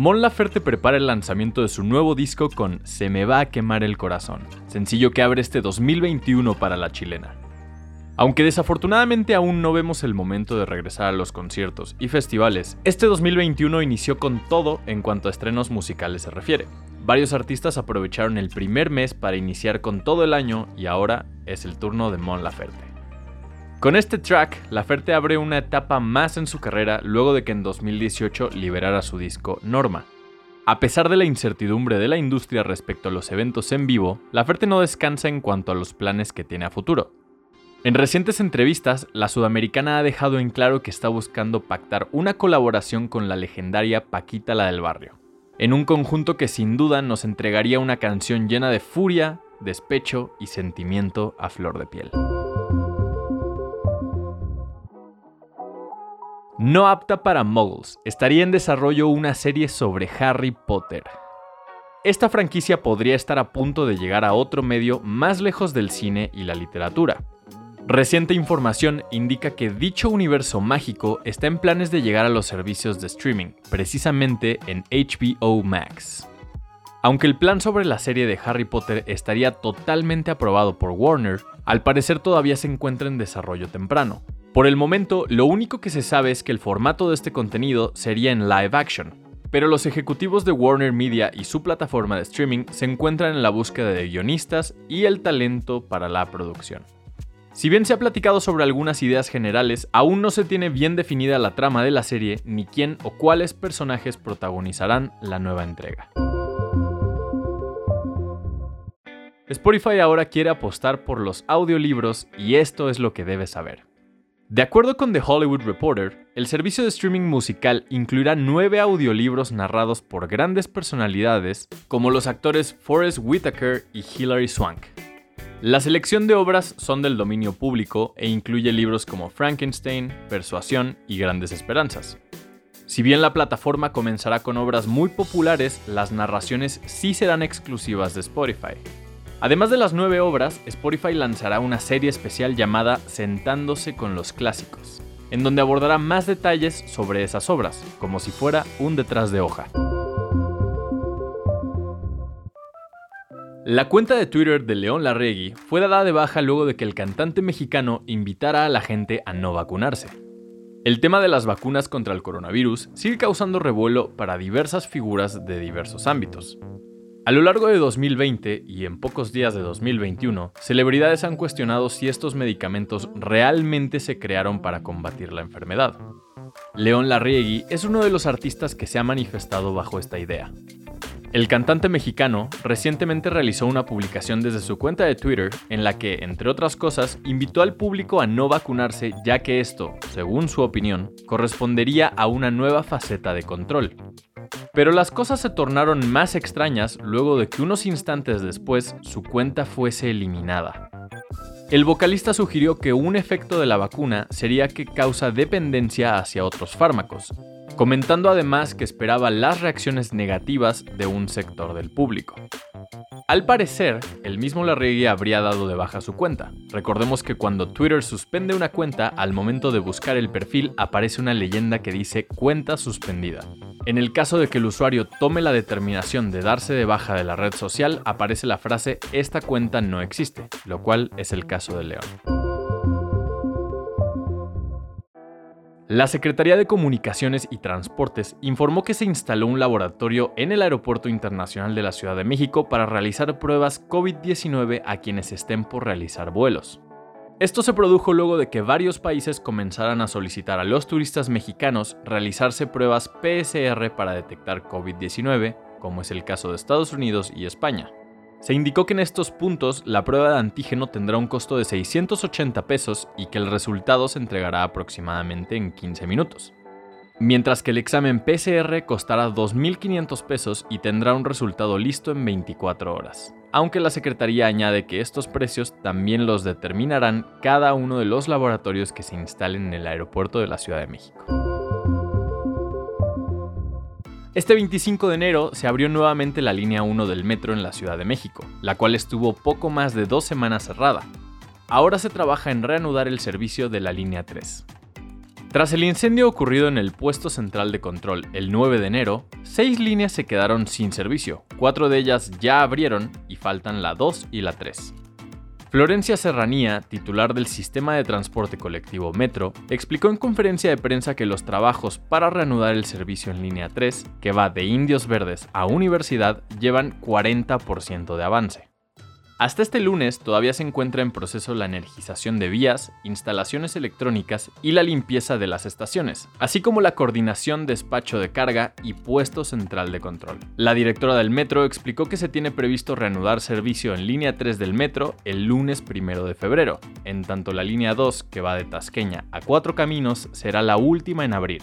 Mon Laferte prepara el lanzamiento de su nuevo disco con Se me va a quemar el corazón, sencillo que abre este 2021 para la chilena. Aunque desafortunadamente aún no vemos el momento de regresar a los conciertos y festivales, este 2021 inició con todo en cuanto a estrenos musicales se refiere. Varios artistas aprovecharon el primer mes para iniciar con todo el año y ahora es el turno de Mon Laferte. Con este track, Laferte abre una etapa más en su carrera luego de que en 2018 liberara su disco Norma. A pesar de la incertidumbre de la industria respecto a los eventos en vivo, Laferte no descansa en cuanto a los planes que tiene a futuro. En recientes entrevistas, la sudamericana ha dejado en claro que está buscando pactar una colaboración con la legendaria Paquita la del Barrio, en un conjunto que sin duda nos entregaría una canción llena de furia, despecho y sentimiento a flor de piel. No apta para muggles, estaría en desarrollo una serie sobre Harry Potter. Esta franquicia podría estar a punto de llegar a otro medio más lejos del cine y la literatura. Reciente información indica que dicho universo mágico está en planes de llegar a los servicios de streaming, precisamente en HBO Max. Aunque el plan sobre la serie de Harry Potter estaría totalmente aprobado por Warner, al parecer todavía se encuentra en desarrollo temprano, por el momento, lo único que se sabe es que el formato de este contenido sería en live action, pero los ejecutivos de Warner Media y su plataforma de streaming se encuentran en la búsqueda de guionistas y el talento para la producción. Si bien se ha platicado sobre algunas ideas generales, aún no se tiene bien definida la trama de la serie ni quién o cuáles personajes protagonizarán la nueva entrega. Spotify ahora quiere apostar por los audiolibros y esto es lo que debes saber. De acuerdo con The Hollywood Reporter, el servicio de streaming musical incluirá nueve audiolibros narrados por grandes personalidades como los actores Forrest Whitaker y Hilary Swank. La selección de obras son del dominio público e incluye libros como Frankenstein, Persuasión y Grandes Esperanzas. Si bien la plataforma comenzará con obras muy populares, las narraciones sí serán exclusivas de Spotify. Además de las nueve obras, Spotify lanzará una serie especial llamada Sentándose con los Clásicos, en donde abordará más detalles sobre esas obras, como si fuera un detrás de hoja. La cuenta de Twitter de León Larregui fue dada de baja luego de que el cantante mexicano invitara a la gente a no vacunarse. El tema de las vacunas contra el coronavirus sigue causando revuelo para diversas figuras de diversos ámbitos, a lo largo de 2020 y en pocos días de 2021, celebridades han cuestionado si estos medicamentos realmente se crearon para combatir la enfermedad. León Larriegui es uno de los artistas que se ha manifestado bajo esta idea. El cantante mexicano recientemente realizó una publicación desde su cuenta de Twitter en la que, entre otras cosas, invitó al público a no vacunarse ya que esto, según su opinión, correspondería a una nueva faceta de control. Pero las cosas se tornaron más extrañas luego de que unos instantes después su cuenta fuese eliminada. El vocalista sugirió que un efecto de la vacuna sería que causa dependencia hacia otros fármacos, comentando además que esperaba las reacciones negativas de un sector del público. Al parecer, el mismo Larregui habría dado de baja su cuenta. Recordemos que cuando Twitter suspende una cuenta, al momento de buscar el perfil aparece una leyenda que dice cuenta suspendida. En el caso de que el usuario tome la determinación de darse de baja de la red social, aparece la frase esta cuenta no existe, lo cual es el caso de León. La Secretaría de Comunicaciones y Transportes informó que se instaló un laboratorio en el Aeropuerto Internacional de la Ciudad de México para realizar pruebas COVID-19 a quienes estén por realizar vuelos. Esto se produjo luego de que varios países comenzaran a solicitar a los turistas mexicanos realizarse pruebas PSR para detectar COVID-19, como es el caso de Estados Unidos y España. Se indicó que en estos puntos la prueba de antígeno tendrá un costo de 680 pesos y que el resultado se entregará aproximadamente en 15 minutos. Mientras que el examen PCR costará 2.500 pesos y tendrá un resultado listo en 24 horas. Aunque la Secretaría añade que estos precios también los determinarán cada uno de los laboratorios que se instalen en el aeropuerto de la Ciudad de México. Este 25 de enero se abrió nuevamente la línea 1 del metro en la Ciudad de México, la cual estuvo poco más de dos semanas cerrada. Ahora se trabaja en reanudar el servicio de la línea 3. Tras el incendio ocurrido en el puesto central de control el 9 de enero, seis líneas se quedaron sin servicio, cuatro de ellas ya abrieron y faltan la 2 y la 3. Florencia Serranía, titular del sistema de transporte colectivo Metro, explicó en conferencia de prensa que los trabajos para reanudar el servicio en línea 3, que va de Indios Verdes a Universidad, llevan 40% de avance. Hasta este lunes todavía se encuentra en proceso la energización de vías, instalaciones electrónicas y la limpieza de las estaciones, así como la coordinación despacho de carga y puesto central de control. La directora del metro explicó que se tiene previsto reanudar servicio en línea 3 del metro el lunes 1 de febrero, en tanto la línea 2, que va de Tasqueña a Cuatro Caminos, será la última en abrir.